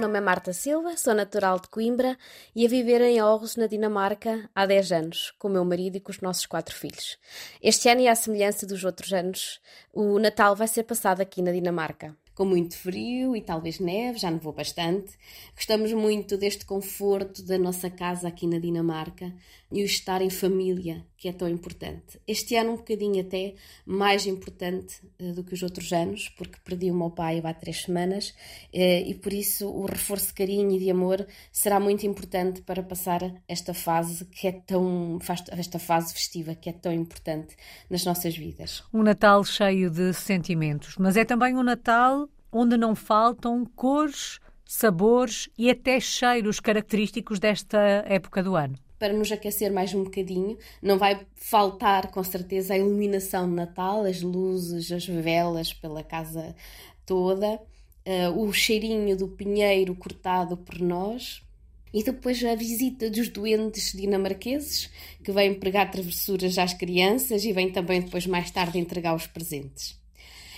nome é Marta Silva, sou natural de Coimbra e a viver em Aarhus, na Dinamarca, há 10 anos, com o meu marido e com os nossos quatro filhos. Este ano, e à semelhança dos outros anos, o Natal vai ser passado aqui na Dinamarca com muito frio e talvez neve, já nevou bastante. Gostamos muito deste conforto da nossa casa aqui na Dinamarca e o estar em família, que é tão importante. Este ano, um bocadinho até mais importante uh, do que os outros anos, porque perdi o meu pai há três semanas uh, e por isso o reforço de carinho e de amor será muito importante para passar esta fase que é tão. esta fase festiva que é tão importante nas nossas vidas. Um Natal cheio de sentimentos, mas é também um Natal onde não faltam cores, sabores e até cheiros característicos desta época do ano. Para nos aquecer mais um bocadinho, não vai faltar com certeza a iluminação de Natal, as luzes, as velas pela casa toda, uh, o cheirinho do pinheiro cortado por nós, e depois a visita dos doentes dinamarqueses, que vêm pregar travessuras às crianças e vêm também depois mais tarde entregar os presentes.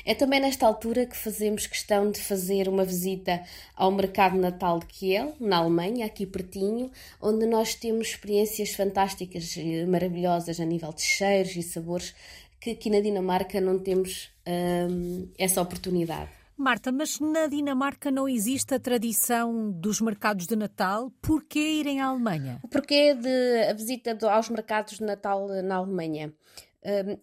É também nesta altura que fazemos questão de fazer uma visita ao mercado natal de Kiel, na Alemanha, aqui pertinho, onde nós temos experiências fantásticas, e maravilhosas a nível de cheiros e sabores que aqui na Dinamarca não temos hum, essa oportunidade. Marta, mas na Dinamarca não existe a tradição dos mercados de Natal. Porquê irem à Alemanha? O porquê de a visita aos mercados de Natal na Alemanha?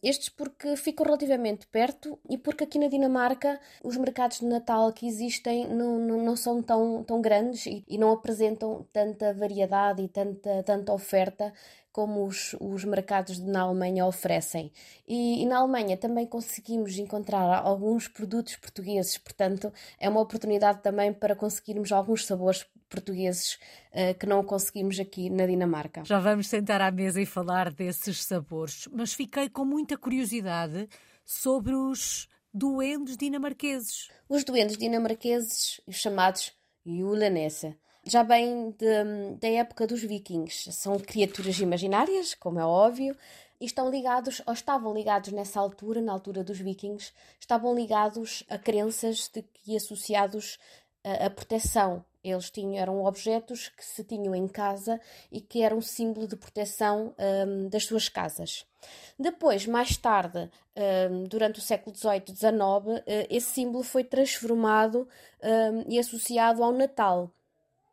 Estes porque ficam relativamente perto e porque aqui na Dinamarca os mercados de Natal que existem não, não, não são tão, tão grandes e, e, não apresentam tanta variedade e tanta, tanta oferta como os, os mercados na Alemanha oferecem. E, e, na Alemanha também conseguimos encontrar alguns produtos portugueses, portanto, é uma oportunidade também para conseguirmos alguns sabores portugueses uh, que não conseguimos aqui na Dinamarca. Já vamos sentar à mesa e falar desses sabores, mas fiquei com muita curiosidade sobre os duendes dinamarqueses. Os duendes dinamarqueses, os chamados Julanessa, já bem da época dos vikings. São criaturas imaginárias, como é óbvio, e estão ligados, ou estavam ligados nessa altura, na altura dos vikings, estavam ligados a crenças de que associados a, a proteção. Eles tinham, eram objetos que se tinham em casa e que eram símbolo de proteção um, das suas casas. Depois, mais tarde, um, durante o século XVIII e XIX, esse símbolo foi transformado um, e associado ao Natal.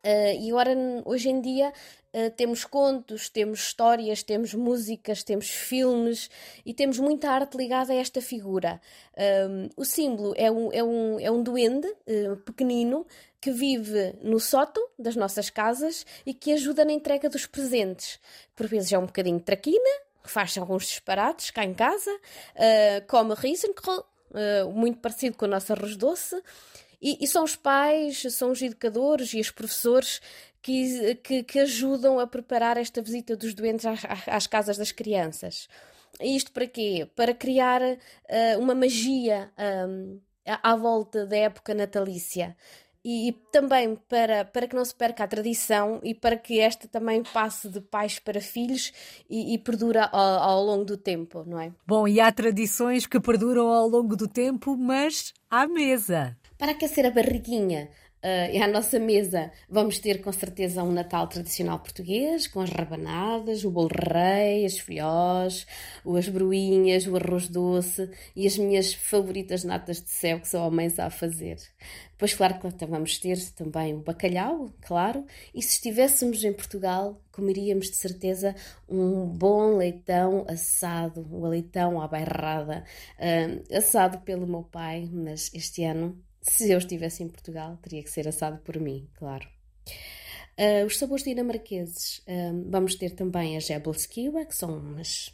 Uh, e agora, hoje em dia, uh, temos contos, temos histórias, temos músicas, temos filmes e temos muita arte ligada a esta figura. Uh, o símbolo é um, é um, é um duende pequenino que vive no sótão das nossas casas e que ajuda na entrega dos presentes. Por vezes é um bocadinho traquina, faz alguns disparates cá em casa, come riesenkohl, muito parecido com o nosso arroz doce. E, e, são os pais, são os educadores e os professores que, que, que ajudam a preparar esta visita dos doentes às, às casas das crianças. Isto para quê? Para criar uh, uma magia um, à volta da época natalícia. E, e, também para, para que não se perca a tradição e para que esta também passe de pais para filhos e, e perdura ao, ao, longo do tempo, não é? Bom, e há tradições que perduram ao longo do tempo, mas à mesa. Para aquecer a barriguinha uh, e à nossa mesa, vamos ter com certeza um Natal tradicional português, com as rabanadas, o bolo rei, as filhós, as broinhas, o arroz doce e as minhas favoritas natas de céu que homens a fazer. Depois, claro que vamos ter também o bacalhau, claro, e se estivéssemos em Portugal, comeríamos de certeza um bom leitão assado, o leitão à bairrada, uh, assado pelo meu pai, mas este ano se eu estivesse em Portugal, teria que ser assado por mim, claro. Uh, os sabores dinamarqueses, uh, vamos ter também a Jebelskiwa, que são umas,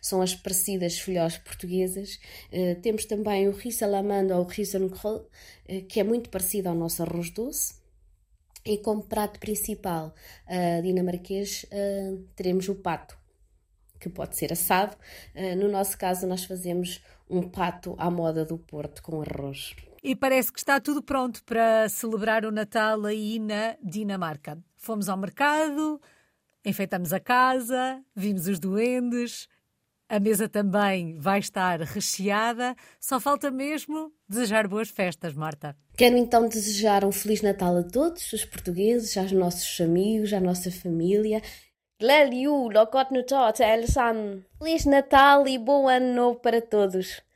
são as parecidas filhós portuguesas. Uh, temos também o Rissalamanda ou o Rissenkrol, que é muito parecido ao nosso arroz doce. E como prato principal dinamarquês, teremos o pato, que pode ser assado. no nosso caso, nós fazemos um pato à moda do Porto com arroz. E parece que está tudo pronto para celebrar o Natal aí na Dinamarca. Fomos ao mercado, enfeitamos a casa, vimos os duendes. a mesa também vai estar recheada. Só falta mesmo desejar boas festas, Marta. Quero então desejar um Feliz Natal a todos os portugueses, aos nossos amigos, à nossa família. You, Lokot Nutot, Elsan. Feliz Natal e bom ano novo para todos.